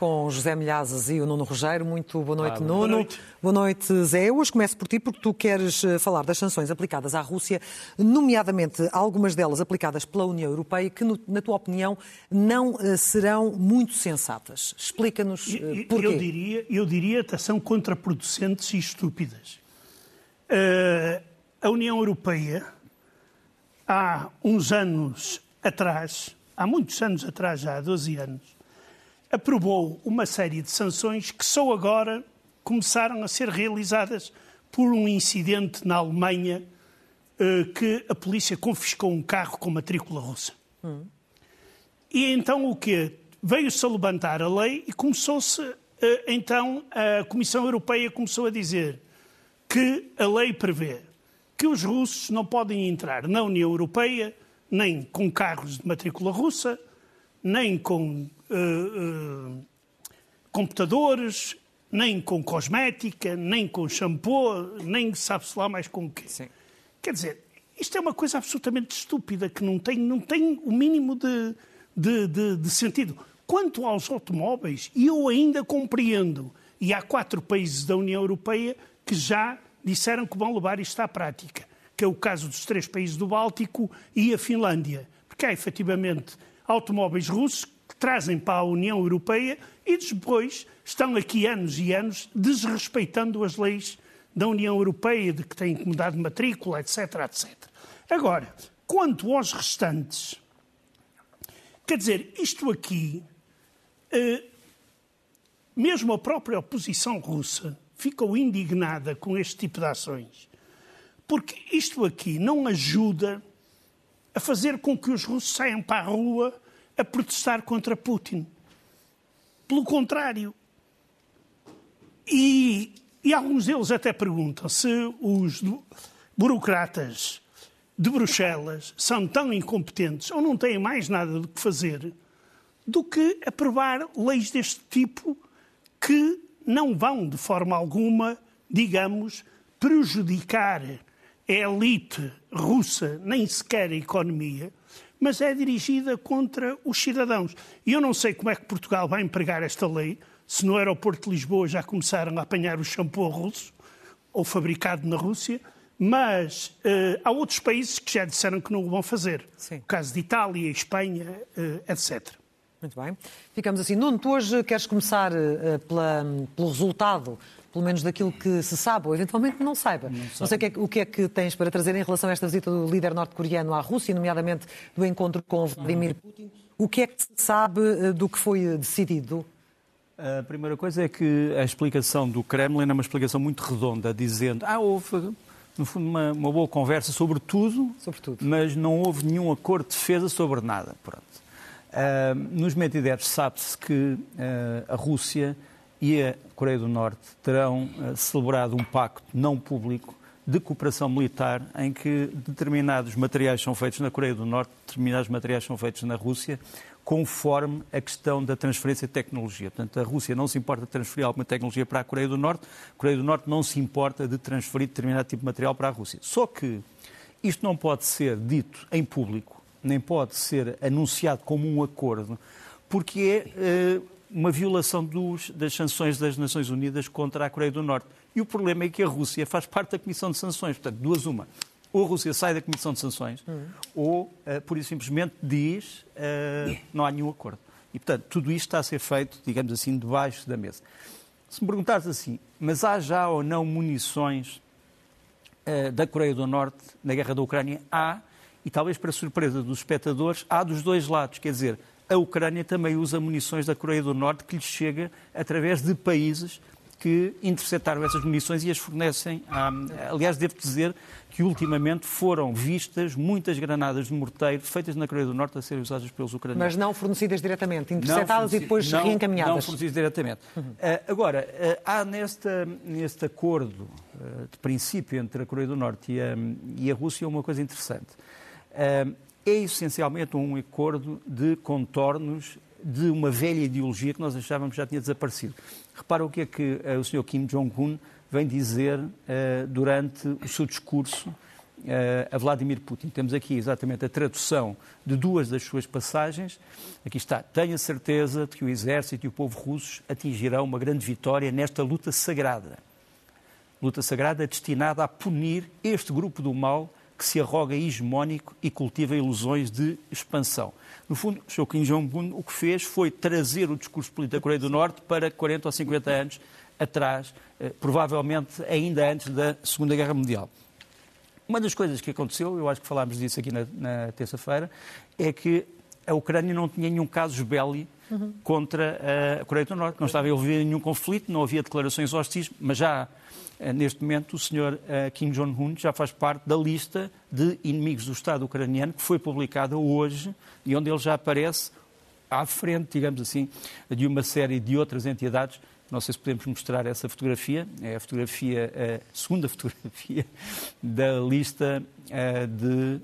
Com José Milhazes e o Nuno Rogério. Muito boa noite, Ah, Nuno. boa noite. Boa noite, Zé. Hoje começo por ti, porque tu queres eh, falar das sanções aplicadas à Rússia, nomeadamente algumas delas aplicadas pela União Europeia, que, na tua opinião, não eh, serão muito sensatas. Explica-nos eh, porquê. Eu diria, eu diria que são contraproducentes e estúpidas. Eh, a União Europeia, há uns anos atrás, há muitos anos atrás, já há 12 anos, aprovou uma série de sanções que só agora começaram a ser realizadas por um incidente na Alemanha eh, que a polícia confiscou um carro com matrícula russa. E então o quê? Veio-se a levantar a lei e começou-se, eh, então, a Comissão Europeia começou a dizer que a lei prevê que os russos não podem entrar na União Europeia nem com carros de matrícula russa, nem com eh, eh, computadores, nem com cosmética, nem com shampoo, nem sabe-se lá mais com o quê. Sim. Quer dizer, isto é uma coisa absolutamente estúpida, que não tem, não tem o mínimo de, de, de- de sentido. Quanto aos automóveis, eu ainda compreendo, e há quatro países da União Europeia que já disseram que vão levar isto à prática, que é o caso dos três países do Báltico e a Finlândia. Porque há, efetivamente, automóveis russos que trazem para a União Europeia e depois estão aqui anos e anos desrespeitando as leis da União Europeia, de que têm que mudar de matrícula, etc, etc. Agora, quanto aos restantes, quer dizer, isto aqui, eh, mesmo a própria oposição russa ficou indignada com este tipo de ações, porque isto aqui não ajuda a fazer com que os russos saiam para a rua a protestar contra Putin. Pelo contrário. E, e alguns deles até perguntam se os burocratas de Bruxelas são tão incompetentes ou não têm mais nada do que fazer do que aprovar leis deste tipo que não vão, de forma alguma, digamos, prejudicar elite russa, nem sequer a economia, mas é dirigida contra os cidadãos. E eu não sei como é que Portugal vai empregar esta lei, se no aeroporto de Lisboa já começaram a apanhar o shampoo russo, ou fabricado na Rússia, mas eh, há outros países que já disseram que não o vão fazer. Sim. O caso de Itália, Espanha, eh, etc. Muito bem. Ficamos assim. Nuno, tu hoje queres começar eh, pela- pelo resultado, pelo menos daquilo que se sabe, ou eventualmente não saiba. Não, sei o que, é, que- o que é que tens para trazer em relação a esta visita do líder norte-coreano à Rússia, nomeadamente do encontro com Vladimir Putin. O que é que se sabe eh, do que foi eh, decidido? A primeira coisa é que a explicação do Kremlin é uma explicação muito redonda, dizendo ah, houve, no fundo, uma, uma boa conversa sobre tudo, Sobre tudo. mas não houve nenhum acordo de defesa sobre nada. Pronto. Ah, nos Medvedevs sabe-se que ah, a Rússia e a Coreia do Norte terão ah, celebrado um pacto não público de cooperação militar em que determinados materiais são feitos na Coreia do Norte, determinados materiais são feitos na Rússia, conforme a questão da transferência de tecnologia. Portanto, a Rússia não se importa de transferir alguma tecnologia para a Coreia do Norte, a Coreia do Norte não se importa de transferir determinado tipo de material para a Rússia. Só que isto não pode ser dito em público, nem pode ser anunciado como um acordo, porque é eh, uma violação dos- das sanções das Nações Unidas contra a Coreia do Norte. E o problema é que a Rússia faz parte da Comissão de Sanções. Portanto, duas uma. Ou a Rússia sai da Comissão de Sanções, ou, eh, por isso simplesmente, diz eh, não há nenhum acordo. E, portanto, tudo isto está a ser feito, digamos assim, debaixo da mesa. Se me perguntares assim, mas há já ou não munições eh, da Coreia do Norte na guerra da Ucrânia? Há, e talvez para surpresa dos espectadores, há dos dois lados. Quer dizer, a Ucrânia também usa munições da Coreia do Norte que lhes chega através de países que interceptaram essas munições e as fornecem. À... Aliás, devo dizer que ultimamente foram vistas muitas granadas de morteiro feitas na Coreia do Norte a serem usadas pelos ucranianos. Mas não fornecidas diretamente, interceptadas e depois não, reencaminhadas. Não fornecidas diretamente. Uhum. Uh, agora, uh, há nesta, neste acordo uh, de princípio entre a Coreia do Norte e a, e a Rússia uma coisa interessante. É essencialmente um acordo de contornos de uma velha ideologia que nós achávamos já tinha desaparecido. Repara o que é que o Sr. Kim Jong-un vem dizer uh, durante o seu discurso uh, a Vladimir Putin. Temos aqui exatamente a tradução de duas das suas passagens. Aqui está: Tenho a certeza de que o exército e o povo russos atingirão uma grande vitória nesta luta sagrada. Luta sagrada destinada a punir este grupo do mal que se arroga hegemónico e cultiva ilusões de expansão. No fundo, o Sr. Kim Jong-un o que fez foi trazer o discurso político da Coreia do Norte para 40 ou 50 anos atrás, eh, provavelmente ainda antes da Segunda Guerra Mundial. Uma das coisas que aconteceu, eu acho que falámos disso aqui na, na terça-feira, é que a Ucrânia não tinha nenhum caso belli uhum. contra a Coreia do Norte. Não estava envolvida em nenhum conflito, não havia declarações hostis, mas já eh, neste momento o senhor eh, Kim Jong-un já faz parte da lista de inimigos do Estado ucraniano que foi publicada hoje e onde ele já aparece à frente, digamos assim, de uma série de outras entidades não sei se podemos mostrar essa fotografia. É a fotografia, a segunda fotografia da lista eh, de.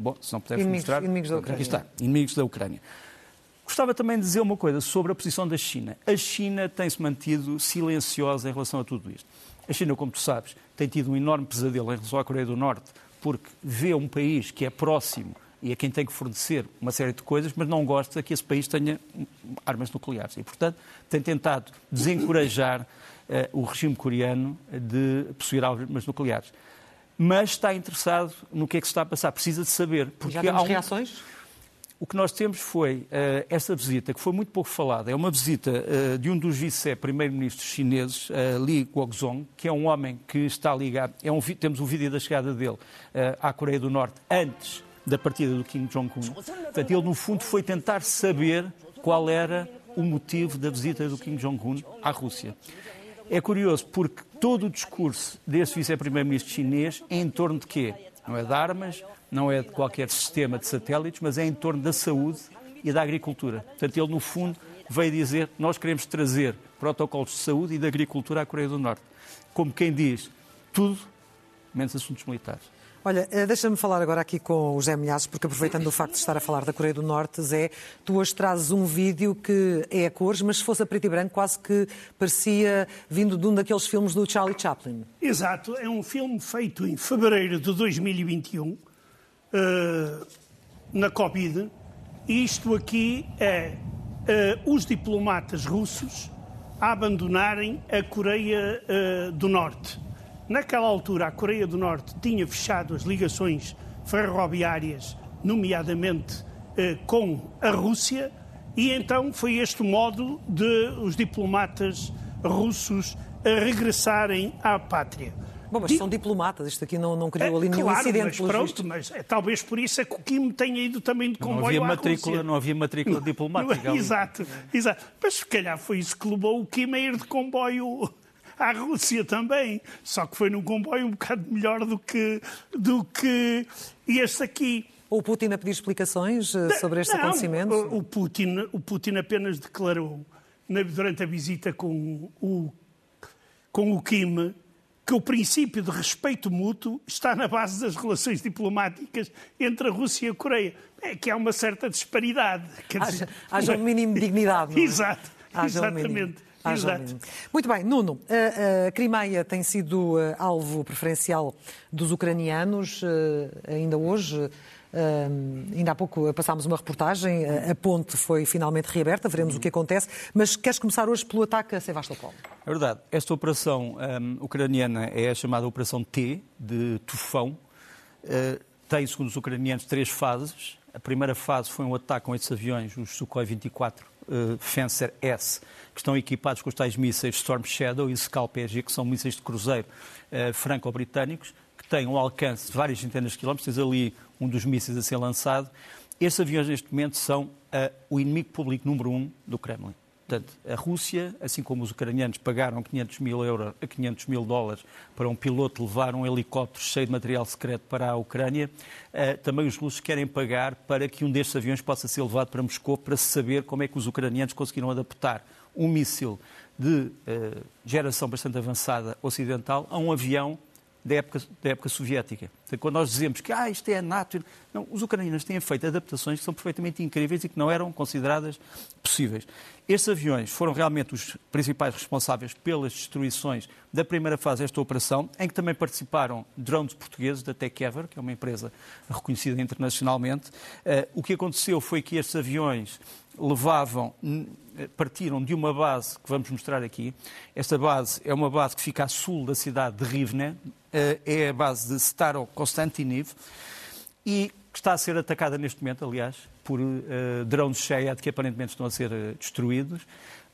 Bom, se não pudermos inimigos, mostrar. Inimigos da Ucrânia. Aqui está, inimigos da Ucrânia. Gostava também de dizer uma coisa sobre a posição da China. A China tem-se mantido silenciosa em relação a tudo isto. A China, como tu sabes, tem tido um enorme pesadelo em relação à Coreia do Norte, porque vê um país que é próximo e a quem tem que fornecer uma série de coisas, mas não gosta que esse país tenha armas nucleares. E, portanto, tem tentado desencorajar uh, o regime coreano de possuir armas nucleares. Mas está interessado no que é que se está a passar. Precisa de saber. Porque Já temos um... reações? O que nós temos foi uh, essa visita, que foi muito pouco falada. É uma visita uh, de um dos vice-primeiros-ministros chineses, uh, Li Guozhong, que é um homem que está ligado. É um, temos um vídeo da chegada dele à Coreia do Norte antes da partida do Kim Jong-un. Portanto, ele, no fundo, foi tentar saber qual era o motivo da visita do Kim Jong-un à Rússia. É curioso porque todo o discurso desse vice-primeiro-ministro chinês é em torno de quê? Não é de armas, não é de qualquer sistema de satélites, mas é em torno da saúde e da agricultura. Portanto, ele, no fundo, veio dizer nós queremos trazer protocolos de saúde e de agricultura à Coreia do Norte. Como quem diz, tudo menos assuntos militares. Olha, eh, deixa-me falar agora aqui com o Zé Milhazes, porque aproveitando o facto de estar a falar da Coreia do Norte, Zé, tu hoje trazes um vídeo que é a cores, mas se fosse a preto e branco quase que parecia vindo de um daqueles filmes do Charlie Chaplin. Exato, é um filme feito em fevereiro de 2021, uh, eh, na Covid, e isto aqui é uh, os diplomatas russos a abandonarem a Coreia uh, do Norte. Naquela altura, a Coreia do Norte tinha fechado as ligações ferroviárias, nomeadamente eh, com a Rússia, e então foi este modo de os diplomatas russos regressarem à pátria. Bom, mas são diplomatas, isto aqui não, não criou ali nenhum claro, incidente. Mas pronto, mas é, talvez por isso é que o Kim tenha ido também de comboio não havia matrícula, Não havia matrícula diplomática. Não, exato, exato. Mas se calhar foi isso que levou o Kim a ir de comboio à Rússia também, só que foi num comboio um bocado melhor do que, do que este aqui. O Putin a pedir explicações eh, sobre este Não, acontecimento? O Putin, o Putin apenas declarou durante a visita com o, com o Kim que o princípio de respeito mútuo está na base das relações diplomáticas entre a Rússia e a Coreia. É que há uma certa disparidade. Haja, dizer... haja um mínimo de dignidade. É? Exato, exatamente. Um Exato. Muito bem, Nuno, a, a Crimeia tem sido uh, alvo preferencial dos ucranianos, uh, ainda hoje. Uh, ainda há pouco passámos uma reportagem, a ponte foi finalmente reaberta, veremos o que acontece, mas queres começar hoje pelo ataque a Sevastopol? É verdade. Esta operação um, ucraniana é a chamada Operação T, de Tufão. Uh, tem, segundo os ucranianos, três fases. A primeira fase foi um ataque com esses aviões, os Sukhoi 24 uh, Fencer S, que estão equipados com os tais mísseis Storm Shadow e Scalp EG, que são mísseis de cruzeiro uh, franco-britânicos, que têm um alcance de várias centenas de quilómetros. Tens ali um dos mísseis a ser lançado. Estes aviões, neste momento, são uh, o inimigo público número um do Kremlin. Portanto, a Rússia, assim como os ucranianos pagaram 500 mil, euros, 500 mil dólares para um piloto levar um helicóptero cheio de material secreto para a Ucrânia, eh, também os russos querem pagar para que um destes aviões possa ser levado para Moscou para se saber como é que os ucranianos conseguiram adaptar um míssil de uh, geração bastante avançada ocidental a um avião da época, da época soviética. Então, quando nós dizemos que ah, isto é a NATO, não, os ucranianos têm feito adaptações que são perfeitamente incríveis e que não eram consideradas possíveis. Estes aviões foram realmente os principais responsáveis pelas destruições da primeira fase desta operação, em que também participaram drones portugueses da TechEver, que é uma empresa reconhecida internacionalmente. Uh, o que aconteceu foi que estes aviões levavam, partiram de uma base que vamos mostrar aqui. Esta base é uma base que fica a sul da cidade de Rivne, eh, é a base de Staro Konstantiniv e que está a ser atacada neste momento, aliás, por uh, drones Shayad que aparentemente estão a ser uh, destruídos.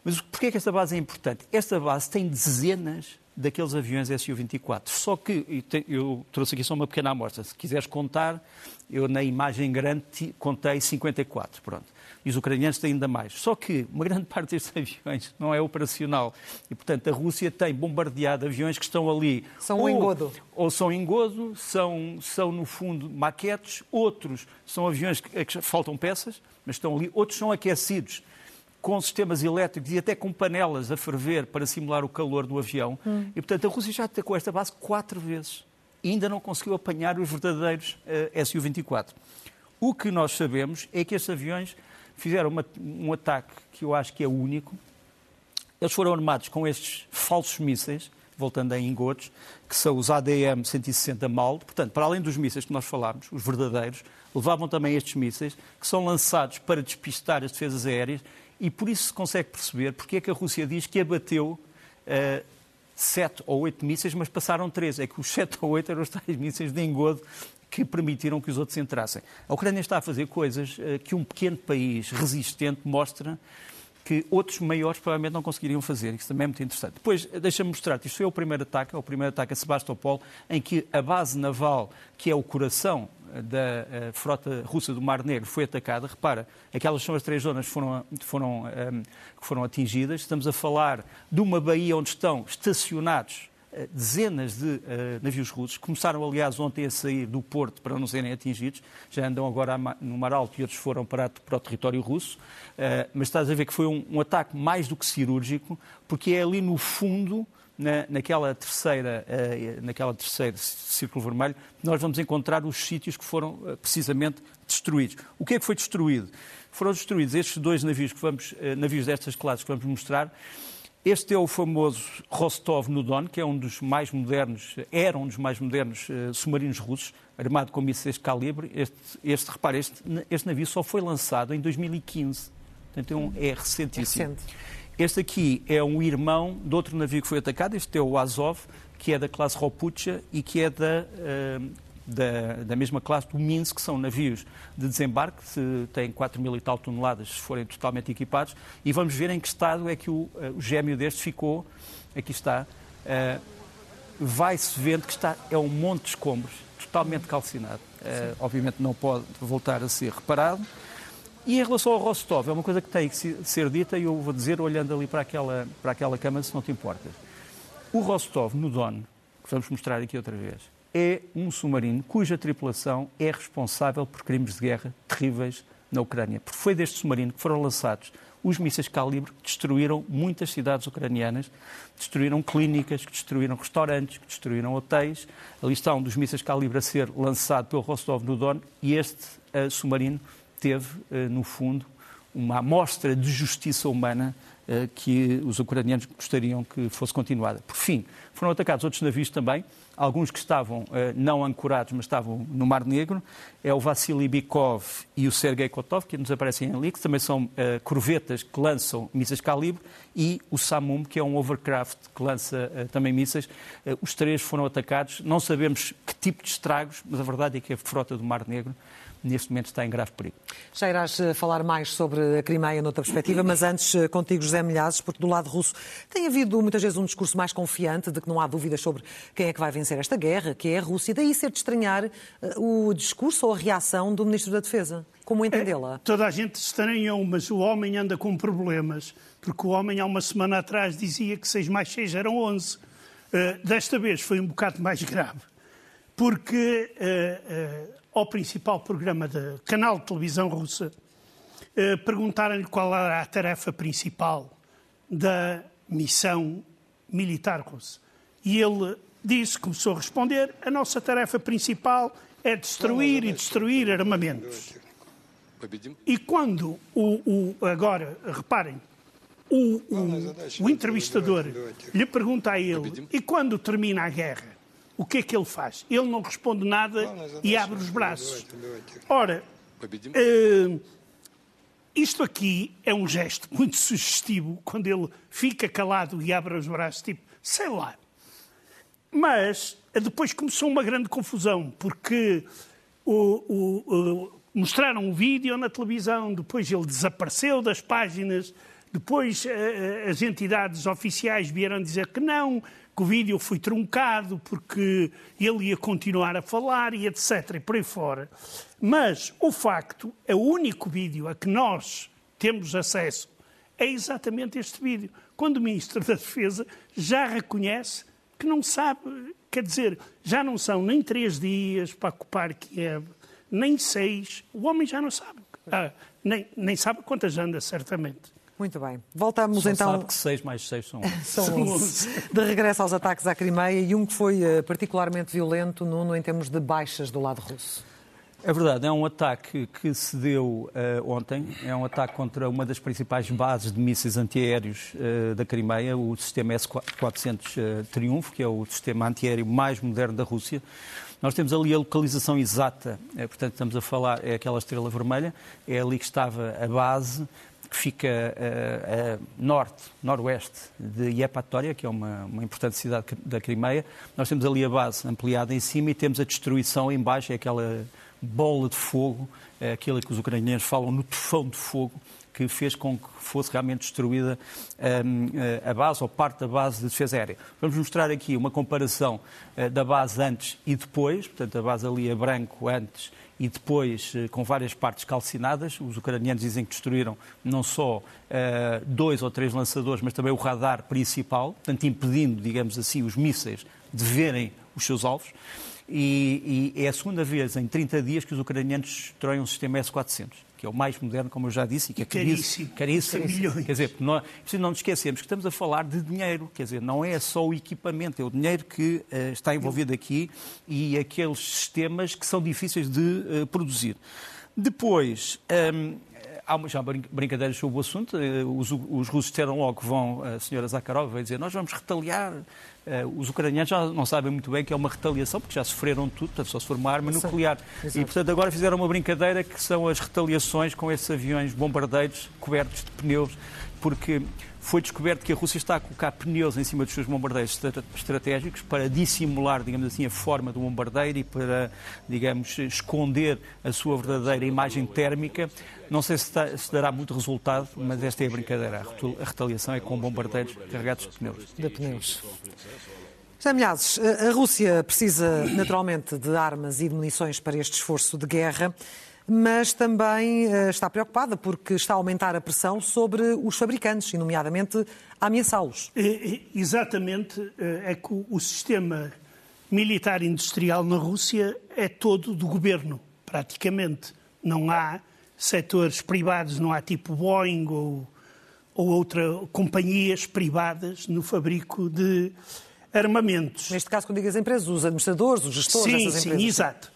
Mas porquê é que esta base é importante? Esta base tem dezenas daqueles aviões Su-24. Só que, eu trouxe aqui só uma pequena amostra, se quiseres contar, eu na imagem grande contei 54, pronto e os ucranianos ainda mais. Só que uma grande parte destes aviões não é operacional e, portanto, a Rússia tem bombardeado aviões que estão ali. São ou, um engodo. Ou são engodo, são, são, no fundo, maquetes, outros são aviões que, que faltam peças, mas estão ali, outros são aquecidos com sistemas elétricos e até com panelas a ferver para simular o calor do avião. Hum. E, portanto, a Rússia já atacou esta base quatro vezes e ainda não conseguiu apanhar os verdadeiros uh, Su-24. O que nós sabemos é que estes aviões fizeram uma, um ataque que eu acho que é único. Eles foram armados com estes falsos mísseis, voltando a engodos, que são os ADM-160 MAL. Portanto, para além dos mísseis que nós falámos, os verdadeiros, levavam também estes mísseis, que são lançados para despistar as defesas aéreas, e por isso se consegue perceber porque é que a Rússia diz que abateu uh, sete ou oito mísseis, mas passaram três. É que os sete ou oito eram os tais mísseis de engodo que permitiram que os outros entrassem. A Ucrânia está a fazer coisas uh, que um pequeno país resistente mostra que outros maiores provavelmente não conseguiriam fazer. Isso também é muito interessante. Depois, deixa-me mostrar-te, isto foi o primeiro ataque, é o primeiro ataque a Sebastopol, em que a base naval, que é o coração da eh, frota russa do Mar Negro foi atacada. Repara, aquelas são as três zonas que foram, foram, um, ehm, que foram atingidas. Estamos a falar de uma baía onde estão estacionados eh, dezenas de uh, navios russos. Começaram, aliás, ontem a sair do porto para não serem atingidos. Já andam agora no Mar Alto e outros foram para, para o território russo. Uh, mas estás a ver que foi um, um, ataque mais do que cirúrgico, porque é ali no fundo, na, naquela, terceira, uh, naquela terceira círculo vermelho, nós vamos encontrar os sítios que foram precisamente destruídos. O que é que foi destruído? Foram destruídos estes dois navios, que vamos, navios destas classes que vamos mostrar. Este é o famoso Rostov no Don, que é um dos mais modernos, era um dos mais modernos uh, submarinos russos, armado com mísseis de calibre. Este, este repare, este, este, navio só foi lançado em 2015, portanto é, um, é recentíssimo. Recente. Este aqui é um irmão de outro navio que foi atacado, este é o Azov, que é da classe Ropucha e que é da uh, da, da mesma classe do Minsk, que são navios de desembarque, que têm 4 mil e tal toneladas, se forem totalmente equipados, e vamos ver em que estado é que o, eh, o gêmeo deste ficou. Aqui está. Uh, Vai-se vendo que está, é um monte de escombros, totalmente calcinado. Uh, obviamente não pode voltar a ser reparado. E em relação ao Rostov, é uma coisa que tem que ser dita e eu vou dizer olhando ali para aquela, para aquela câmara, se não te importas. O Rostov, no Don, que vamos mostrar aqui outra vez, é um submarino cuja tripulação é responsável por crimes de guerra terríveis na Ucrânia. Porque foi deste submarino que foram lançados os mísseis calibre que destruíram muitas cidades ucranianas, destruíram clínicas, que destruíram restaurantes, que destruíram hotéis. Ali está um dos mísseis calibre a ser lançado pelo Rostov no Don e este uh, submarino teve, uh, no fundo, uma amostra de justiça humana que os ucranianos gostariam que fosse continuada. Por fim, foram atacados outros navios também, alguns que estavam eh, não ancorados, mas estavam no Mar Negro, é o Vassili Bikov e o Sergei Kotov, que nos aparecem ali, que também são uh, corvetas que lançam mísseis calibre, e o Samum, que é um overcraft que lança também mísseis. Os três foram atacados, não sabemos que tipo de estragos, mas a verdade é que a frota do Mar Negro neste momento está em grave perigo. Já irás eh, falar mais sobre a Crimeia noutra perspectiva, mas antes eh, contigo, José Milhazes, porque do lado russo tem havido muitas vezes um discurso mais confiante de que não há dúvidas sobre quem é que vai vencer esta guerra, que é a Rússia. Daí ser de estranhar o discurso ou a reação do Ministro da Defesa. Como entendê-la? É, toda a gente estranhou, mas o homem anda com problemas, porque o homem há uma semana atrás dizia que 6 mais 6 eram 11. Uh, desta vez foi um bocado mais grave, porque uh, uh, ao principal programa do canal de televisão russa perguntaram-lhe qual era a tarefa principal da missão militar russa. E ele disse, começou a responder, a nossa tarefa principal é destruir e destruir armamentos. E quando o, o agora, reparem, o, o, o, entrevistador lhe pergunta a ele, e quando termina a guerra, o que é que ele faz? Ele não responde nada e abre os braços. Ora, uh, isto aqui é um gesto muito sugestivo, quando ele fica calado e abre os braços, tipo, sei lá. Mas depois começou uma grande confusão, porque o, mostraram um vídeo na televisão, depois ele desapareceu das páginas, depois uh, as entidades oficiais vieram dizer que não, que o vídeo foi truncado porque ele ia continuar a falar e etc. e por aí fora. Mas o facto, é o único vídeo a que nós temos acesso é exatamente este vídeo. Quando o Ministro da Defesa já reconhece que não sabe, quer dizer, já não são nem três dias para ocupar Kiev, nem seis. O homem já não sabe. Ah, nem, nem sabe quantas anda, certamente. Muito bem. Voltamos Só então. sabe que 6 mais 6 são 11. são 11. De regresso aos ataques à Crimeia e um que foi eh, particularmente violento, Nuno, em termos de baixas do lado russo. É verdade, é um ataque que se deu uh, ontem. É um ataque contra uma das principais bases de mísseis antiaéreos uh, da Crimeia, o sistema S-400 uh, Triunfo, que é o sistema antiaéreo mais moderno da Rússia. Nós temos ali a localização exata, é, portanto, estamos a falar, é aquela estrela vermelha, é ali que estava a base, que fica a, a norte, noroeste de Iepatória, que é uma, uma, importante cidade da Crimeia. Nós temos ali a base ampliada em cima e temos a destruição em baixo, é aquela bola de fogo, é aquilo que os ucranianos falam no tufão de fogo, que fez com que fosse realmente destruída um, eh, a base ou parte da base de defesa aérea. Vamos mostrar aqui uma comparação uh, da base antes e depois, portanto, a base ali a branco antes e depois uh, com várias partes calcinadas. Os ucranianos dizem que destruíram não só uh, dois ou três lançadores, mas também o radar principal, portanto, impedindo, digamos assim, os mísseis de verem os seus alvos. E, e é a segunda vez em 30 dias que os ucranianos destroem um sistema S-400 que é o mais moderno, como eu já disse, e que é caríssimo. caríssimo. caríssimo. Quer dizer, nós, não nos esquecemos que estamos a falar de dinheiro, quer dizer, não é só o equipamento, é o dinheiro que uh, está envolvido aqui e aqueles sistemas que são difíceis de uh, produzir. Depois, um, há já brincadeiras sobre o assunto. Eh, os, os russos disseram logo que vão, a senhora Zakharov vai dizer, nós vamos retaliar Uh, os ucranianos já não sabem muito bem que é uma retaliação, porque já sofreram tudo, portanto, só se for uma arma nuclear. Exato. E, portanto, agora fizeram uma brincadeira que são as retaliações com esses aviões bombardeiros cobertos de pneus, porque foi descoberto que a Rússia está a colocar pneus em cima dos seus bombardeiros estratégicos para dissimular, digamos assim, a forma do bombardeiro e para, digamos, esconder a sua verdadeira imagem térmica. Não sei se, está, se dará muito resultado, mas esta é a brincadeira. A retaliação é com bombardeiros carregados de pneus. De pneus. José a Rússia precisa naturalmente de armas e de munições para este esforço de guerra mas também uh, está preocupada porque está a aumentar a pressão sobre os fabricantes, e nomeadamente a ameaçá-los. Exatamente, é que o sistema militar industrial na Rússia é todo do governo, praticamente. Não há setores privados, não há tipo Boeing ou, ou outras companhias privadas no fabrico de armamentos. Neste caso, quando digo as empresas, os administradores, os gestores sim, dessas empresas. Sim, exato.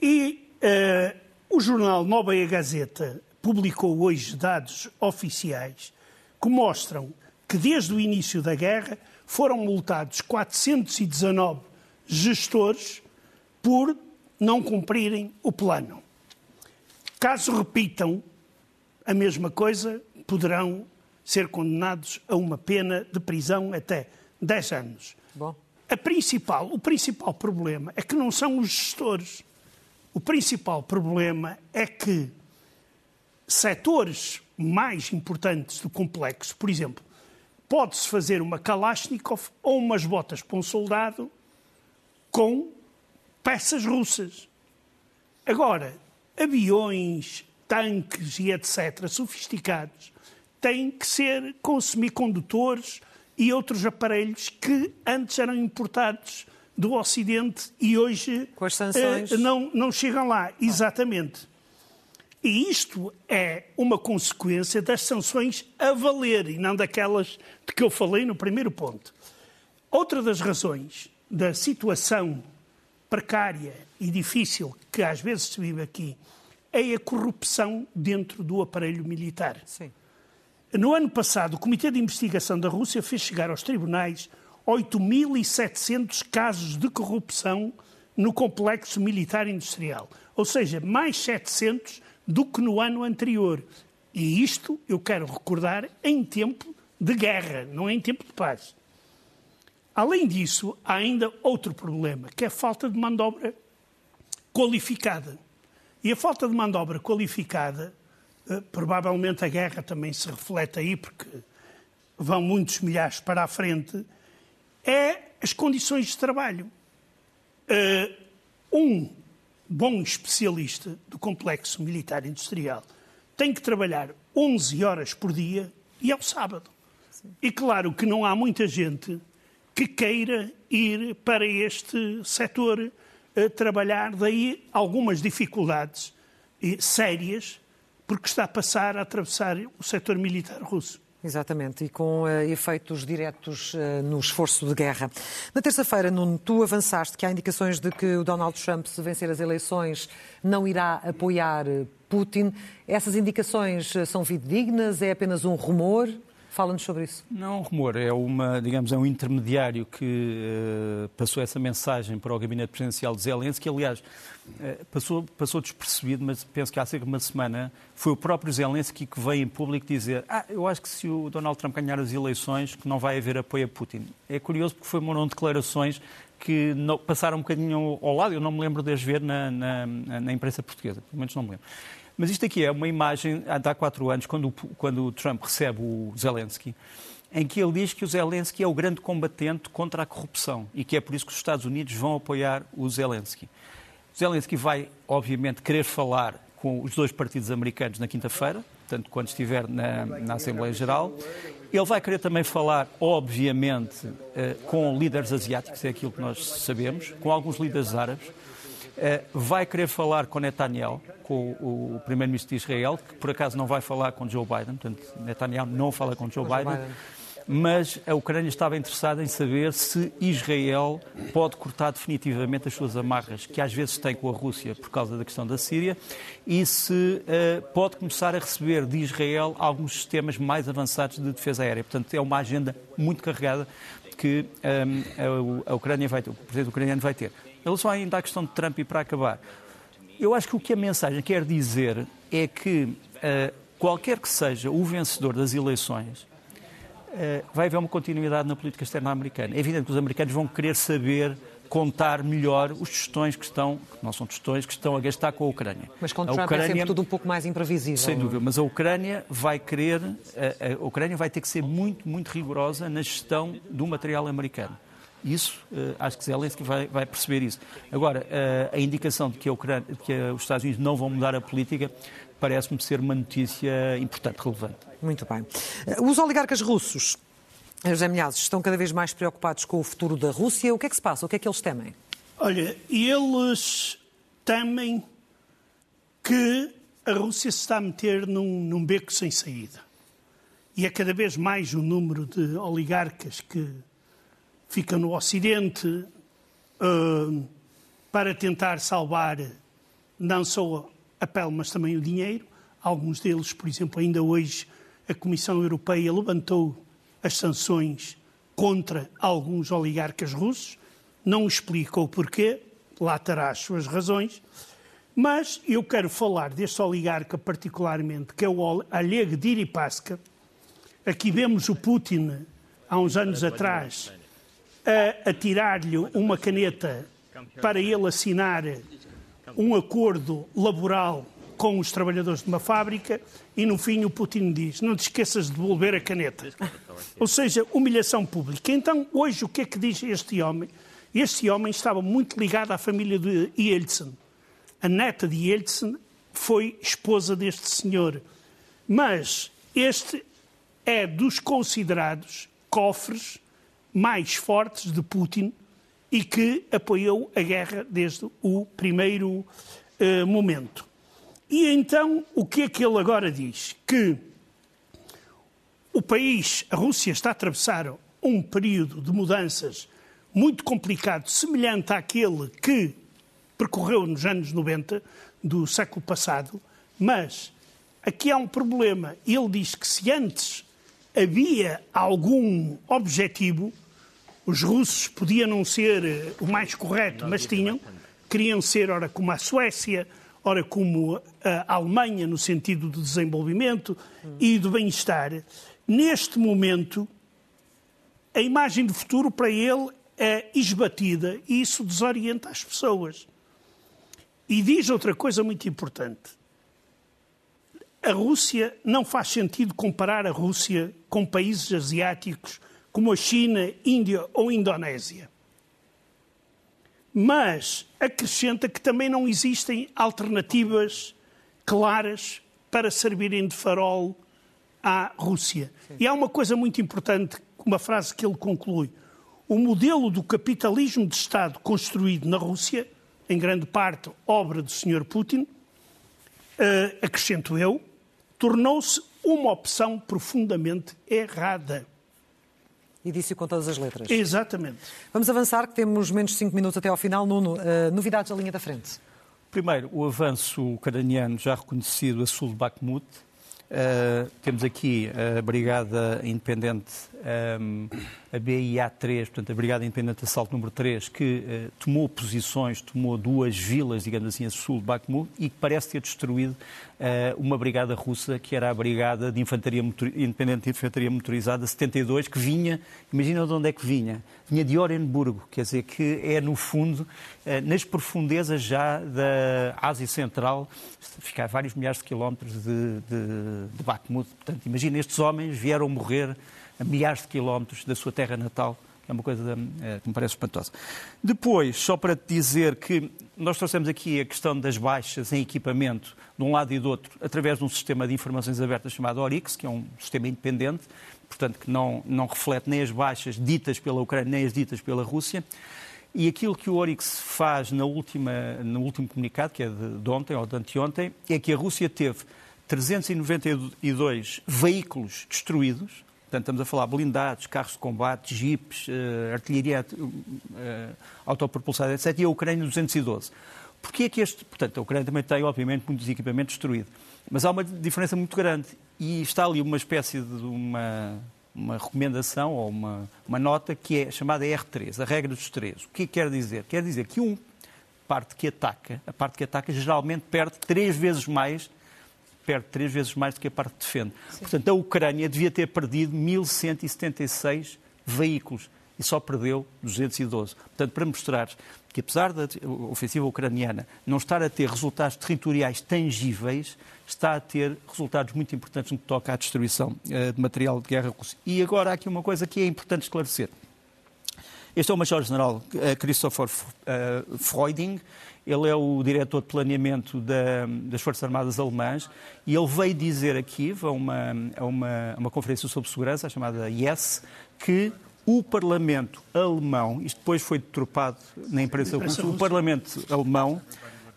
E uh, o jornal Nova Gazeta publicou hoje dados oficiais que mostram que desde o início da guerra foram multados 419 gestores por não cumprirem o plano. Caso repitam a mesma coisa, poderão ser condenados a uma pena de prisão até 10 anos. Bom. A principal, o principal problema é que não são os gestores O principal problema é que setores mais importantes do complexo, por exemplo, pode-se fazer uma Kalashnikov ou umas botas para um soldado com peças russas. Agora, aviões, tanques e etc., sofisticados, têm que ser com semicondutores e outros aparelhos que antes eram importados do Ocidente e hoje eh, não, não chegam lá. Exatamente. E isto é uma consequência das sanções a valer e não daquelas de que eu falei no primeiro ponto. Outra das razões da situação precária e difícil que às vezes se vive aqui é a corrupção dentro do aparelho militar. Sim. No ano passado, o Comitê de Investigação da Rússia fez chegar aos tribunais 8.700 casos de corrupção no complexo militar industrial, ou seja, mais 700 do que no ano anterior. E isto eu quero recordar em tempo de guerra, não em tempo de paz. Além disso, há ainda outro problema, que é a falta de mão de obra qualificada. E a falta de mão de obra qualificada, eh, provavelmente a guerra também se reflete aí, porque vão muitos milhares para a frente, é as condições de trabalho. Eh, um bom especialista do complexo militar industrial tem que trabalhar 11 horas por dia e ao sábado. Sim. E claro que não há muita gente que queira ir para este setor a trabalhar, daí algumas dificuldades sérias, porque está a passar a atravessar o setor militar russo. Exatamente, e com uh, efeitos diretos uh, no esforço de guerra. Na terça-feira, Nuno, tu avançaste que há indicações de que o Donald Trump, se vencer as eleições, não irá apoiar eh, Putin. Essas indicações são fidedignas? É apenas um rumor? Fala-nos sobre isso. Não é um rumor, é uma, digamos, é um intermediário que uh, passou essa mensagem para o gabinete presidencial de Zelensky, que aliás uh, passou, passou despercebido, mas penso que há cerca de uma semana foi o próprio Zelensky que veio em público dizer ah, eu acho que se o Donald Trump ganhar as eleições que não vai haver apoio a Putin. É curioso porque foi foram declarações que passaram um bocadinho ao lado, eu não me lembro de as ver na, na, na imprensa portuguesa, pelo menos não me lembro. Mas isto aqui é uma imagem há quatro anos, quando, quando o Trump recebe o Zelensky, em que ele diz que o Zelensky é o grande combatente contra a corrupção e que é por isso que os Estados Unidos vão apoiar o Zelensky. O Zelensky vai, obviamente, querer falar com os dois partidos americanos na quinta-feira, tanto quando estiver na, na, Assembleia Geral. Ele vai querer também falar, obviamente, eh, com líderes asiáticos, é aquilo que nós sabemos, com alguns líderes árabes. Eh, vai querer falar com Netanyahu, com o primeiro-ministro de Israel, que por acaso não vai falar com Joe Biden, portanto, Netanyahu não fala com Joe Biden, Biden, mas a Ucrânia estava interessada em saber se Israel pode cortar definitivamente as suas amarras, que às vezes tem com a Rússia por causa da questão da Síria, e se uh, pode começar a receber de Israel alguns sistemas mais avançados de defesa aérea. Portanto, é uma agenda muito carregada que um, a, a Ucrânia vai ter, o presidente ucraniano vai ter. Relação ainda à questão de Trump e para acabar, eu acho que o que a mensagem quer dizer é que uh, qualquer que seja o vencedor das eleições, uh, vai haver uma continuidade na política externa americana. É evidente que os americanos vão querer saber contar melhor os tostões que estão, que não são tostões, que estão a gastar com a Ucrânia. Mas com a Trump Ucrânia, é sempre tudo um pouco mais imprevisível. Sem dúvida, mas a Ucrânia vai querer, a, a Ucrânia vai ter que ser muito, muito rigorosa na gestão do material americano. Isso, uh, acho que Zelensky vai, vai perceber isso. Agora, uh, a indicação de que, a Ucrânia, que os Estados Unidos não vão mudar a política parece-me ser uma notícia importante, relevante. Muito bem. Eh, os oligarcas russos, José Milhazes, estão cada vez mais preocupados com o futuro da Rússia. O que é que se passa? O que é que eles temem? Olha, eles temem que a Rússia se está a meter num, num beco sem saída. E é cada vez mais o número de oligarcas que fica no Ocidente uh, para tentar salvar não só a pele, mas também o dinheiro. Alguns deles, por exemplo, ainda hoje a Comissão Europeia levantou as sanções contra alguns oligarcas russos. Não explicou porquê, lá terá as suas razões. Mas eu quero falar deste oligarca particularmente, que é o Oleg Diripaska. Aqui vemos o Putin, há uns anos atrás, a, a tirar-lhe uma caneta para ele assinar um acordo laboral com os trabalhadores de uma fábrica e no fim o Putin diz: não te esqueças de devolver a caneta. Ou seja, humilhação pública. Então, hoje, o que é que diz este homem? Este homem estava muito ligado à família de Yeltsin. A neta de Yeltsin foi esposa deste senhor. Mas este é dos considerados cofres mais fortes de Putin e que apoiou a guerra desde o primeiro uh, momento. E então, o que é que ele agora diz? Que o país, a Rússia, está a atravessar um período de mudanças muito complicado, semelhante àquele que percorreu nos anos 90 do século passado, mas aqui há um problema. Ele diz que se antes havia algum objetivo, os russos podiam não ser eh, o mais correto, mas tinham, queriam ser, ora, como a Suécia, ora, como a Alemanha, no sentido do desenvolvimento e do bem-estar. Neste momento, a imagem de futuro para ele é esbatida e isso desorienta as pessoas. E diz outra coisa muito importante. A Rússia não faz sentido comparar a Rússia com países asiáticos como a China, Índia ou Indonésia. Mas acrescenta que também não existem alternativas claras para servirem de farol à Rússia. Sim. E há uma coisa muito importante, uma frase que ele conclui. O modelo do capitalismo de Estado construído na Rússia, em grande parte obra do Sr. Putin, uh, acrescento eu, tornou-se uma opção profundamente errada. E disse com todas as letras. Exatamente. Vamos avançar, que temos menos de 5 minutos até ao final. Nuno, uh, novidades da linha da frente. Primeiro, o avanço ucraniano já reconhecido a sul de Bakhmut, Uh, temos aqui a Brigada Independente, um, a BIA-3, portanto, a Brigada Independente de Assalto número 3, que uh, tomou posições, tomou duas vilas, digamos assim, a sul de Bakhmut e que parece ter destruído uh, uma brigada russa, que era a Brigada de Infantaria Motor... Independente de Infantaria Motorizada 72, que vinha, imagina de onde é que vinha, vinha de Orenburgo, quer dizer, que é, no fundo, nas profundezas já da Ásia Central, fica a vários milhares de quilómetros de, de de Bakhmut. Portanto, imagina, estes homens vieram morrer a milhares de quilómetros da sua terra natal, que é uma coisa é, que me parece espantosa. Depois, só para te dizer que nós trouxemos aqui a questão das baixas em equipamento, de um lado e do outro, através de um sistema de informações abertas chamado ORIX, que é um sistema independente, portanto, que não, não reflete nem as baixas ditas pela Ucrânia, nem as ditas pela Rússia. E aquilo que o Orix faz na última, no último comunicado, que é de, de ontem ou de anteontem, é que a Rússia teve 392 veículos destruídos, portanto estamos a falar blindados, carros de combate, jipes, uh, artilharia uh, autopropulsada, etc., e a Ucrânia 212. Porquê é que este... Portanto, a Ucrânia também tem, obviamente, muitos equipamentos destruídos, mas há uma diferença muito grande e está ali uma espécie de uma, uma recomendação ou uma, uma nota que é chamada R3, a regra dos três. O que quer dizer? Quer dizer que um parte que ataca, a parte que ataca geralmente perde três vezes mais perde três vezes mais do que a parte que defende. Sim. Portanto, a Ucrânia devia ter perdido 1.176 veículos e só perdeu 212. Portanto, para mostrar que, apesar da ofensiva ucraniana não estar a ter resultados territoriais tangíveis, está a ter resultados muito importantes no que toca à destruição uh, de material de guerra russo. E agora há aqui uma coisa que é importante esclarecer. Este é o Major-General uh, Christopher uh, Freuding, ele é o diretor de planeamento da, das Forças Armadas Alemãs e ele veio dizer aqui, a uma, a uma, a uma conferência sobre segurança, chamada YES, que o Parlamento alemão, isto depois foi detropado na imprensa russa, o Parlamento alemão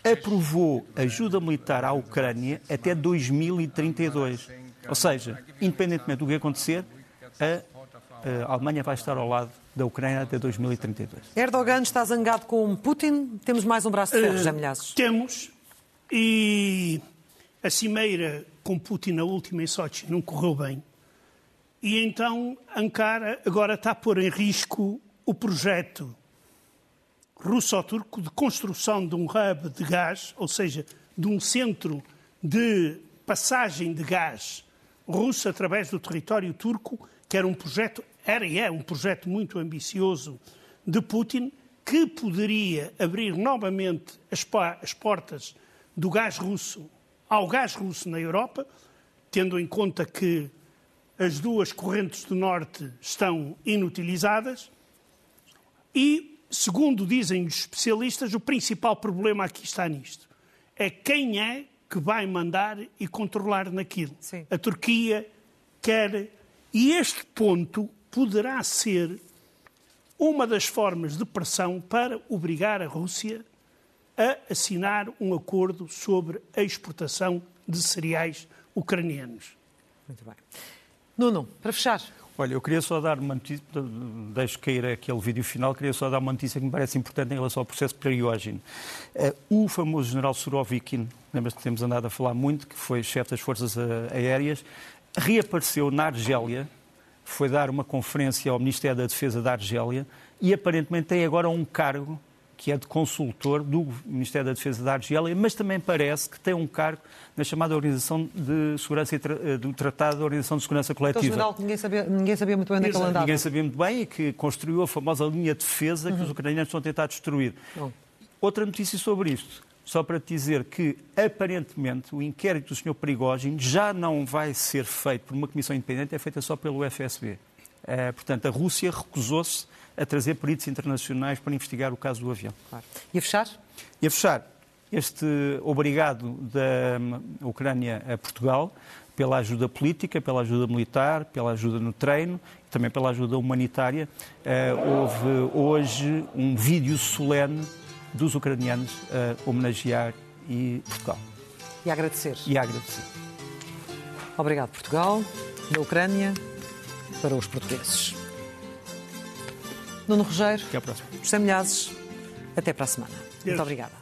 aprovou ajuda militar à Ucrânia até 2032. Ou seja, independentemente do que acontecer, a, a Alemanha vai estar ao lado da Ucrânia até 2032. Erdogan está zangado com Putin? Temos mais um braço de ferro, uh, José Milhaços? Temos. E a cimeira com Putin, a última em Sochi, não correu bem. E então Ankara agora está a pôr em risco o projeto russo-turco de construção de um hub de gás, ou seja, de um centro de passagem de gás russo através do território turco, que era um projeto era e é um projeto muito ambicioso de Putin, que poderia abrir novamente as, as portas do gás russo ao gás russo na Europa, tendo em conta que as duas correntes do norte estão inutilizadas. E, segundo dizem os especialistas, o principal problema aqui está nisto. É quem é que vai mandar e controlar naquilo. Sim. A Turquia quer. E este ponto poderá ser uma das formas de pressão para obrigar a Rússia a assinar um acordo sobre a exportação de cereais ucranianos. Muito bem. Nuno, para fechar. Olha, eu queria só dar uma notícia, deixo cair aquele vídeo final, queria só dar uma notícia que me parece importante em relação ao processo Prigogine. Eh, o famoso general Surovikin, lembras-te que temos andado a falar muito, que foi chefe das forças aéreas, reapareceu na Argélia, foi dar uma conferência ao Ministério da Defesa da Argélia e aparentemente tem agora um cargo que é de consultor do Ministério da Defesa da Argélia, mas também parece que tem um cargo na chamada Organização de Segurança eh, do Tratado da Organização de Segurança Coletiva. Então, general que ninguém sabia, ninguém sabia muito bem onde é que ele andava. Ninguém sabia muito bem e que construiu a famosa linha de defesa uhum. que os uhum. ucranianos estão a tentar destruir. Outra notícia sobre isto, só para te dizer que, aparentemente, o inquérito do Sr. Prigogine já não vai ser feito por uma comissão independente, é feita só pelo FSB. É, portanto, a Rússia recusou-se a trazer peritos internacionais para investigar o caso do avião. Claro. E a fechar? E a fechar, este obrigado da Ucrânia a Portugal pela ajuda política, pela ajuda militar, pela ajuda no treino, também pela ajuda humanitária. Uh, houve hoje um vídeo solene dos ucranianos a homenagear e Portugal. E a agradecer. E a agradecer. Obrigado, Portugal, da Ucrânia para os portugueses. Nuno Rogério. Até à próxima. José Milhazes. Até para a semana. Muito obrigada.